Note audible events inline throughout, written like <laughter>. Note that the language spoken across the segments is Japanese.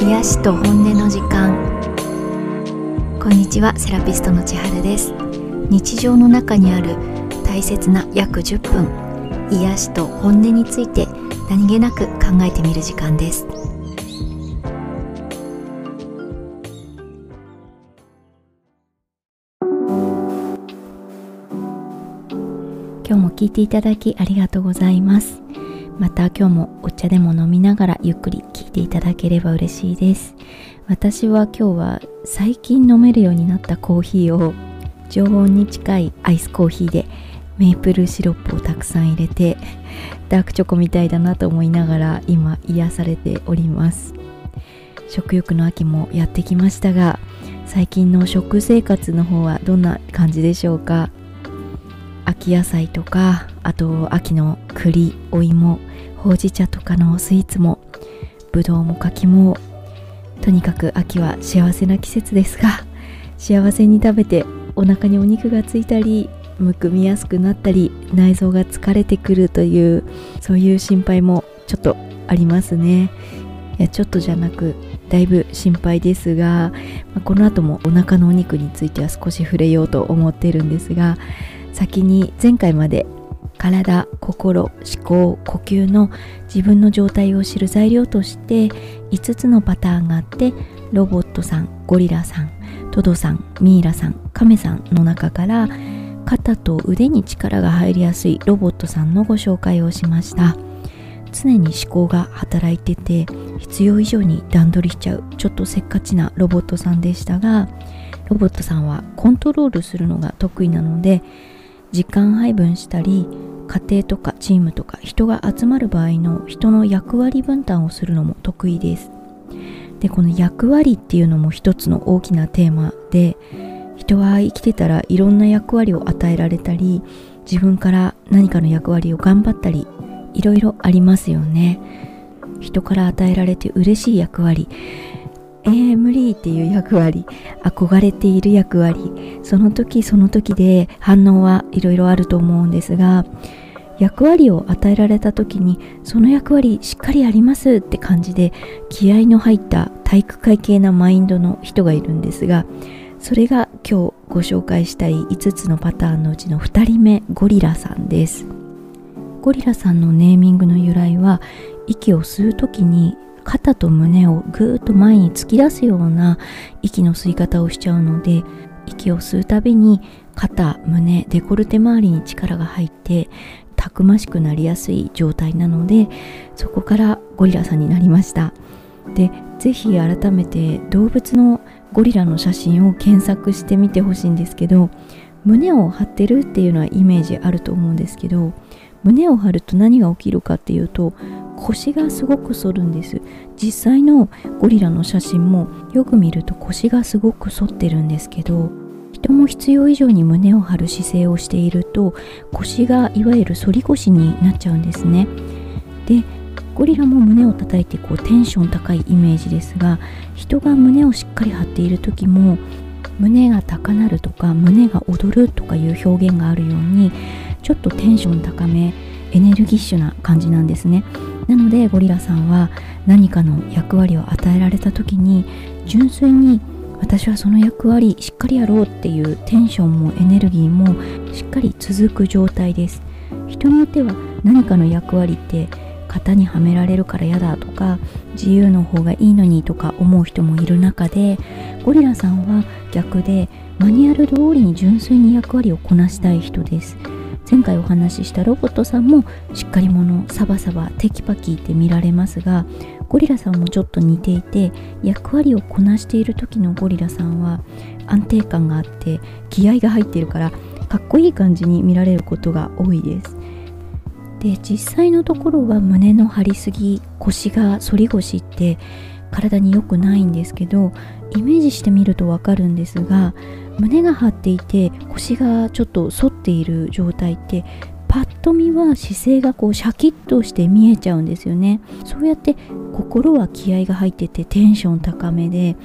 癒しと本音の時間。こんにちはセラピストの千春です。日常の中にある大切な約10分癒しと本音について何気なく考えてみる時間です。今日も聞いていただきありがとうございます。また今日もお茶でも飲みながらゆっくり聞いていただければ嬉しいです。私は今日は最近飲めるようになったコーヒーを常温に近いアイスコーヒーでメープルシロップをたくさん入れてダークチョコみたいだなと思いながら今癒されております。食欲の秋もやってきましたが最近の食生活の方はどんな感じでしょうか？秋野菜とかあと秋の栗お芋ほうじ茶とかのスイーツもぶどうも柿もとにかく秋は幸せな季節ですが幸せに食べてお腹にお肉がついたりむくみやすくなったり内臓が疲れてくるというそういう心配もちょっとありますね。いやちょっとじゃなくだいぶ心配ですが、まあ、この後もお腹のお肉については少し触れようと思ってるんですが先に前回まで体心思考呼吸の自分の状態を知る材料として5つのパターンがあってロボットさんゴリラさんトドさんミイラさんカメさんの中から肩と腕に力が入りやすいロボットさんのご紹介をしました。常に思考が働いてて必要以上に段取りしちゃうちょっとせっかちなロボットさんでしたがロボットさんはコントロールするのが得意なので時間配分したり家庭とかチームとか人が集まる場合の人の役割分担をするのも得意です。でこの役割っていうのも一つの大きなテーマで人は生きてたらいろんな役割を与えられたり自分から何かの役割を頑張ったりいろいろありますよね。人から与えられて嬉しい役割。えー、無理っていう役割。憧れている役割。その時その時で反応はいろいろあると思うんですが役割を与えられた時にその役割しっかりやりますって感じで気合の入った体育会系なマインドの人がいるんですがそれが今日ご紹介したい5つのパターンのうちの2人目ゴリラさんです。ゴリラさんのネーミングの由来は息を吸う時に肩と胸をぐーっと前に突き出すような息の吸い方をしちゃうので息を吸うたびに肩胸デコルテ周りに力が入ってたくましくなりやすい状態なのでそこからゴリラさんになりました。で是非改めて動物のゴリラの写真を検索してみてほしいんですけど胸を張ってるっていうのはイメージあると思うんですけど胸を張ると何が起きるかっていうと腰がすごく反るんです。実際のゴリラの写真もよく見ると腰がすごく反ってるんですけど人も必要以上に胸を張る姿勢をしていると腰がいわゆる反り腰になっちゃうんですね。でゴリラも胸を叩いてこうテンション高いイメージですが人が胸をしっかり張っている時も胸が高鳴るとか胸が踊るとかいう表現があるようにちょっとテンション高めエネルギッシュな感じなんですね。なのでゴリラさんは何かの役割を与えられた時に純粋に私はその役割しっかりやろうっていうテンションもエネルギーもしっかり続く状態です。人によっては何かの役割って型にはめられるから嫌だとか自由の方がいいのにとか思う人もいる中でゴリラさんは逆でマニュアル通りに純粋に役割をこなしたい人です。前回お話ししたロボットさんもしっかり者サバサバテキパキって見られますがゴリラさんもちょっと似ていて役割をこなしている時のゴリラさんは安定感があって気合が入っているからかっこいい感じに見られることが多いです。で実際のところは胸の張りすぎ腰が反り腰って体に良くないんですけどイメージしてみるとわかるんですが胸が張っていて腰がちょっと反っている状態ってパッと見は姿勢がこうシャキッとして見えちゃうんですよね。そうやって心は気合が入っててテンション高めで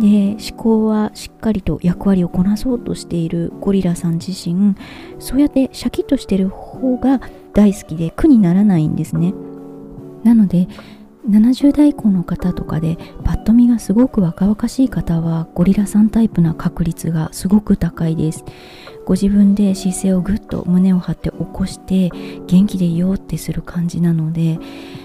で思考はしっかりと役割をこなそうとしているゴリラさん自身そうやってシャキッとしてる方が大好きで苦にならないんですね。なので70代以降の方とかでパッと見がすごく若々しい方はゴリラさんタイプな確率がすごく高いです。ご自分で姿勢をぐっと胸を張って起こして元気でいようってする感じなので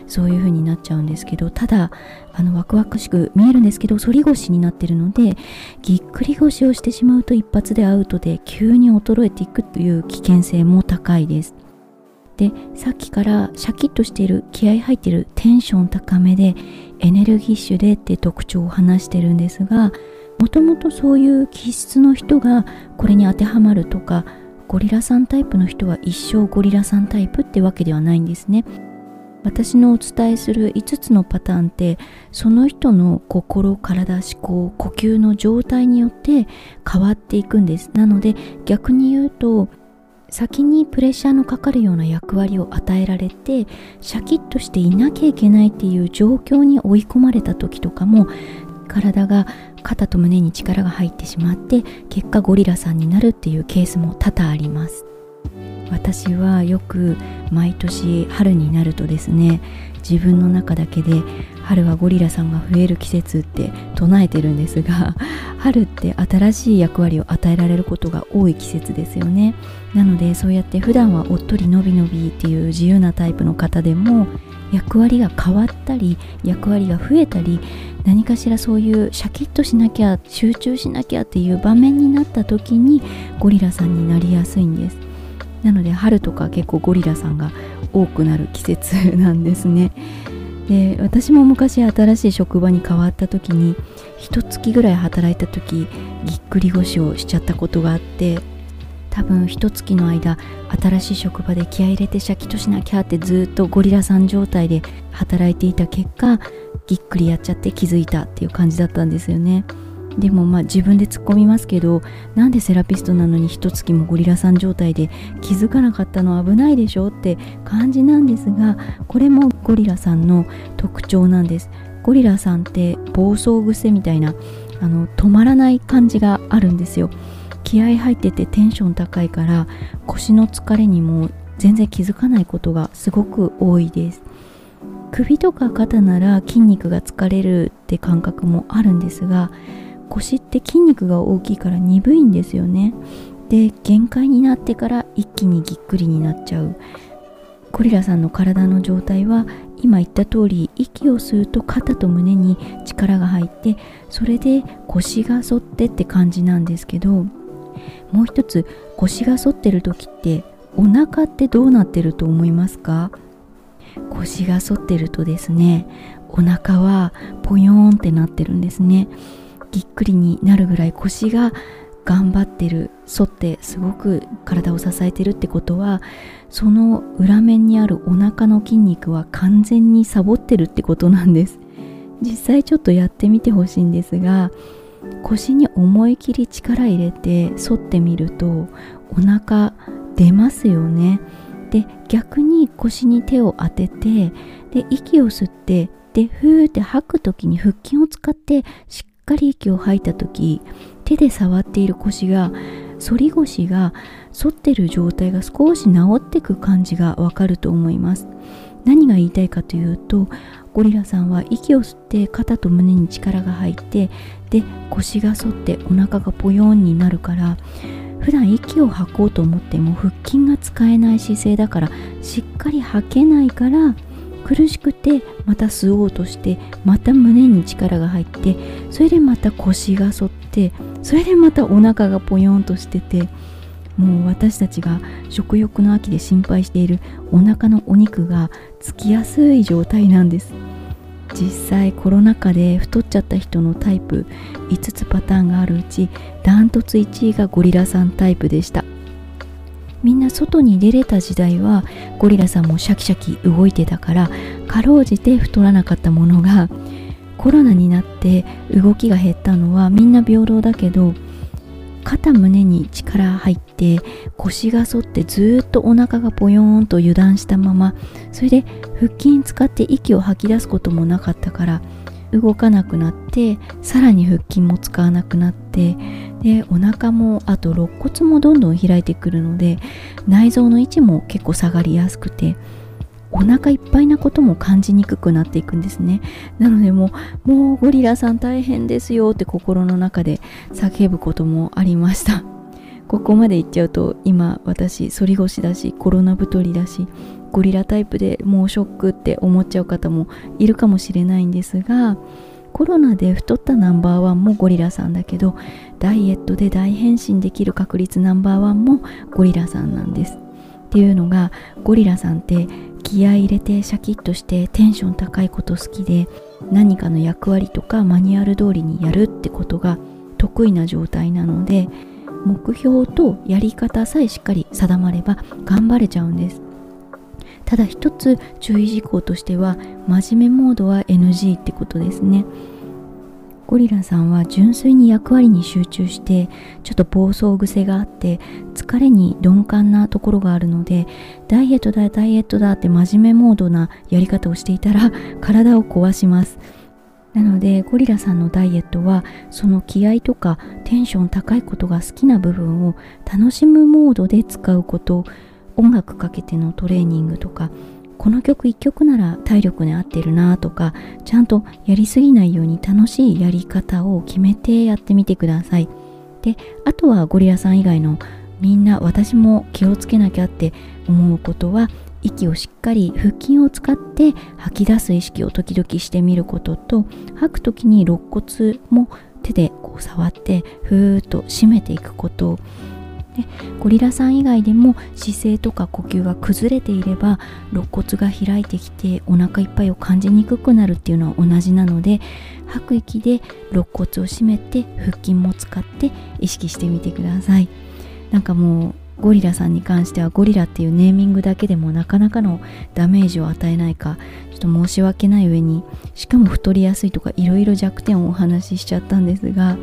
そういう風になっちゃうんですけどただあのワクワクしく見えるんですけど反り腰になってるのでぎっくり腰をしてしまうと一発でアウトで急に衰えていくという危険性も高いです。でさっきからシャキッとしている気合入ってるテンション高めでエネルギッシュでって特徴を話してるんですがもともとそういう気質の人がこれに当てはまるとかゴリラさんタイプの人は一生ゴリラさんタイプってわけではないんですね。私のお伝えする5つのパターンってその人の心体思考呼吸の状態によって変わっていくんです。なので逆に言うと先にプレッシャーのかかるような役割を与えられてシャキッとしていなきゃいけないっていう状況に追い込まれた時とかも体が肩と胸に力が入ってしまって結果ゴリラさんになるっていうケースも多々あります。私はよく毎年春になるとですね自分の中だけで春はゴリラさんが増える季節って唱えてるんですが <laughs> 春って新しい役割を与えられることが多い季節ですよね。なのでそうやって普段はおっとりのびのびっていう自由なタイプの方でも役割が変わったり役割が増えたり何かしらそういうシャキッとしなきゃ集中しなきゃっていう場面になった時にゴリラさんになりやすいんです。なので春とか結構ゴリラさんが多くなる季節なんですね。で私も昔新しい職場に変わった時に一月ぐらい働いた時ぎっくり腰をしちゃったことがあって多分一月の間新しい職場で気合入れてシャキッとしなきゃってずっとゴリラさん状態で働いていた結果ぎっくりやっちゃって気づいたっていう感じだったんですよね。でもまあ自分で突っ込みますけどなんでセラピストなのに一月もゴリラさん状態で気づかなかったの危ないでしょって感じなんですがこれもゴリラさんの特徴なんです。ゴリラさんって暴走癖みたいなあの止まらない感じがあるんですよ。気合入っててテンション高いから腰の疲れにも全然気づかないことがすごく多いです。首とか肩なら筋肉が疲れるって感覚もあるんですが腰って筋肉が大きいから鈍いんですよね。で限界になってから一気にぎっくりになっちゃう。ゴリラさんの体の状態は今言った通り息を吸うと肩と胸に力が入ってそれで腰が反ってって感じなんですけどもう一つ腰が反ってる時ってお腹ってどうなってると思いますか？腰が反ってるとですねお腹はポヨーンってなってるんですね。ぎっくりになるぐらい腰が頑張ってる反ってすごく体を支えてるってことはその裏面にあるお腹の筋肉は完全にサボってるってことなんです。実際ちょっとやってみてほしいんですが腰に思い切り力入れて反ってみるとお腹出ますよね。で逆に腰に手を当ててで息を吸ってでふーって吐く時に腹筋を使ってしっかり息を吐いた時手で触っている腰が反り腰が反ってる状態が少し治ってく感じがわかると思います。何が言いたいかというとゴリラさんは息を吸って肩と胸に力が入ってで腰が反ってお腹がポヨンになるから普段息を吐こうと思っても腹筋が使えない姿勢だからしっかり吐けないから苦しくてまた吸おうとしてまた胸に力が入ってそれでまた腰が反ってそれでまたお腹がポヨンとしててもう私たちが食欲の秋で心配しているお腹のお肉がつきやすい状態なんです。実際コロナ禍で太っちゃった人のタイプ5つパターンがあるうちダントツ1位がゴリラさんタイプでした。みんな外に出れた時代はゴリラさんもシャキシャキ動いてたからかろうじて太らなかったものがコロナになって動きが減ったのはみんな平等だけど肩胸に力入って腰が反ってずっとお腹がポヨーンと油断したままそれで腹筋使って息を吐き出すこともなかったから動かなくなってさらに腹筋も使わなくなってでお腹もあと肋骨もどんどん開いてくるので内臓の位置も結構下がりやすくてお腹いっぱいなことも感じにくくなっていくんですね。なのでもうもうゴリラさん大変ですよって心の中で叫ぶこともありました。<laughs> ここまで言っちゃうと今私反り腰だしコロナ太りだしゴリラタイプでもうショックって思っちゃう方もいるかもしれないんですがコロナで太ったナンバーワンもゴリラさんだけどダイエットで大変身できる確率ナンバーワンもゴリラさんなんです。っていうのがゴリラさんって気合入れてシャキッとしてテンション高いこと好きで何かの役割とかマニュアル通りにやるってことが得意な状態なので目標とやり方さえしっかり定まれば頑張れちゃうんです。ただ一つ注意事項としては真面目モードは NG ってことですね。ゴリラさんは純粋に役割に集中してちょっと暴走癖があって疲れに鈍感なところがあるのでダイエットだダイエットだって真面目モードなやり方をしていたら体を壊します。なのでゴリラさんのダイエットはその気合とかテンション高いことが好きな部分を楽しむモードで使うこと。音楽かけてのトレーニングとかこの曲1曲なら体力に合ってるなとかちゃんとやりすぎないように楽しいやり方を決めてやってみてください。であとはゴリラさん以外のみんな私も気をつけなきゃって思うことは息をしっかり腹筋を使って吐き出す意識を時々してみることと吐く時に肋骨も手でこう触ってふーっと締めていくこと。でゴリラさん以外でも姿勢とか呼吸が崩れていれば肋骨が開いてきてお腹いっぱいを感じにくくなるっていうのは同じなので吐く息で肋骨を締めて腹筋も使って意識してみてください。なんかもうゴリラさんに関してはゴリラっていうネーミングだけでもなかなかのダメージを与えないかちょっと申し訳ない上にしかも太りやすいとかいろいろ弱点をお話ししちゃったんですが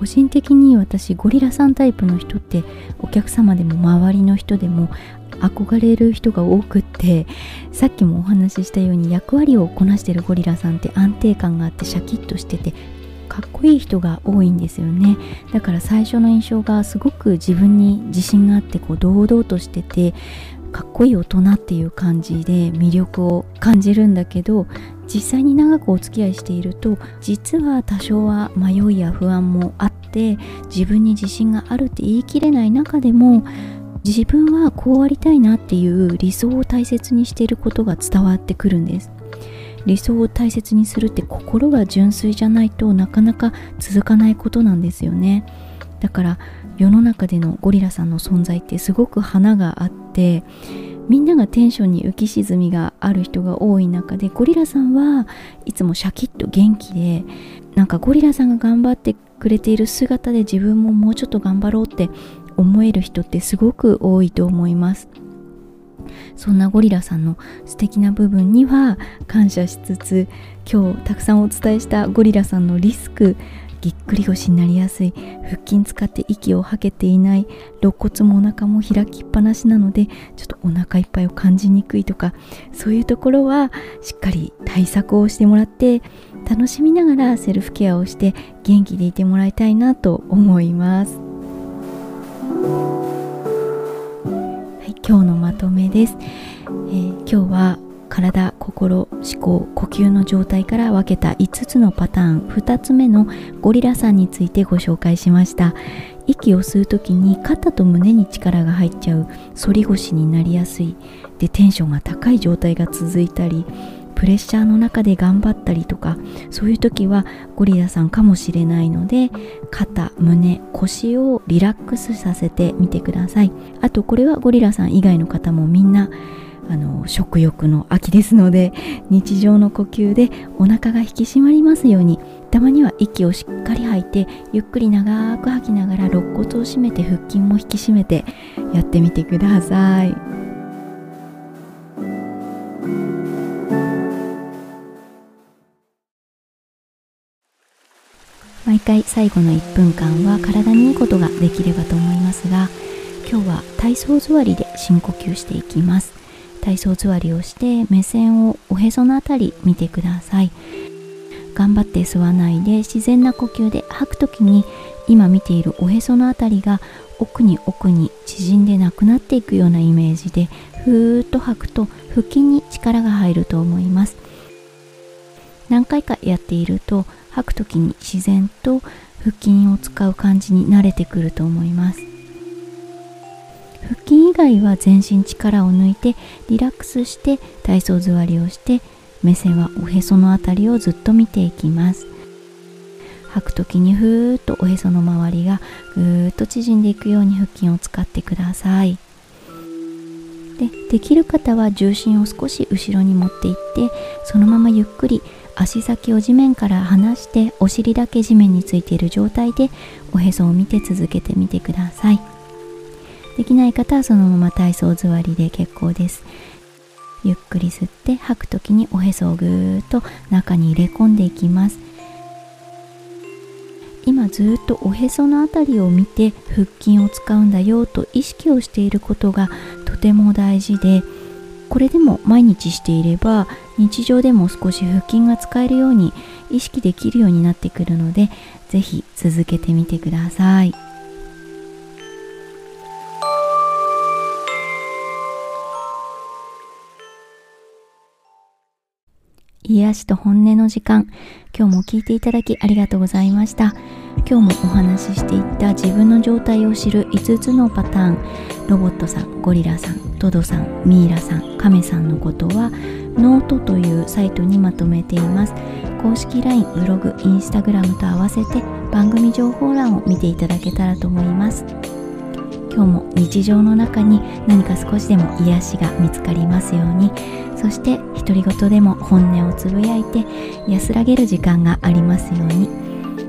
個人的に私ゴリラさんタイプの人ってお客様でも周りの人でも憧れる人が多くってさっきもお話ししたように役割をこなしてるゴリラさんって安定感があってシャキッとしててかっこいい人が多いんですよね。だから最初の印象がすごく自分に自信があってこう堂々としててかっこいい大人っていう感じで魅力を感じるんだけど実際に長くお付き合いしていると実は多少は迷いや不安もあって自分に自信があるって言い切れない中でも自分はこうありたいなっていう理想を大切にしていることが伝わってくるんです。理想を大切にするって心が純粋じゃないとなかなか続かないことなんですよね。だから世の中でのゴリラさんの存在ってすごく花があってでみんながテンションに浮き沈みがある人が多い中でゴリラさんはいつもシャキッと元気でなんかゴリラさんが頑張ってくれている姿で自分ももうちょっと頑張ろうって思える人ってすごく多いと思います。そんなゴリラさんの素敵な部分には感謝しつつ今日たくさんお伝えしたゴリラさんのリスクぎっくり腰になりやすい腹筋使って息を吐けていない肋骨もお腹も開きっぱなしなのでちょっとお腹いっぱいを感じにくいとかそういうところはしっかり対策をしてもらって楽しみながらセルフケアをして元気でいてもらいたいなと思います。はい、今日のまとめです、えー、今日は体心思考呼吸の状態から分けた5つのパターン2つ目のゴリラさんについてご紹介しました。息を吸う時に肩と胸に力が入っちゃう反り腰になりやすい。でテンションが高い状態が続いたりプレッシャーの中で頑張ったりとかそういう時はゴリラさんかもしれないので肩胸腰をリラックスさせてみてください。あとこれはゴリラさん以外の方もみんなあの食欲の秋ですので日常の呼吸でお腹が引き締まりますようにたまには息をしっかり吐いてゆっくり長く吐きながら肋骨を締めて腹筋も引き締めてやってみてください。毎回最後の1分間は体にいいことができればと思いますが今日は体操座りで深呼吸していきます。体操座りをして目線をおへそのあたり見てください。頑張って吸わないで自然な呼吸で吐く時に今見ているおへそのあたりが奥に奥に縮んでなくなっていくようなイメージでふーっと吐くと腹筋に力が入ると思います。何回かやっていると吐く時に自然と腹筋を使う感じに慣れてくると思います。腹筋以外は全身力を抜いてリラックスして体操座りをして目線はおへその辺りをずっと見ていきます。吐く時にふーっとおへその周りがぐーっと縮んでいくように腹筋を使ってください。でできる方は重心を少し後ろに持っていってそのままゆっくり足先を地面から離してお尻だけ地面についている状態でおへそを見て続けてみてください。できない方はそのまま体操座りで結構ですゆっくり吸って吐く時におへそをぐーっと中に入れ込んでいきます今ずっとおへその辺りを見て腹筋を使うんだよと意識をしていることがとても大事でこれでも毎日していれば日常でも少し腹筋が使えるように意識できるようになってくるので是非続けてみてください。癒しと本音の時間。今日も聞いていただきありがとうございました。今日もお話ししていった自分の状態を知る5つのパターン。ロボットさんゴリラさんトドさんミイラさんカメさんのことはノートというサイトにまとめています。公式 LINE ブログインスタグラムと合わせて番組情報欄を見ていただけたらと思います。今日も日常の中に何か少しでも癒しが見つかりますようにそして独り言でも本音をつぶやいて安らげる時間がありますように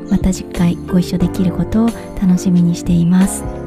また次回ご一緒できることを楽しみにしています。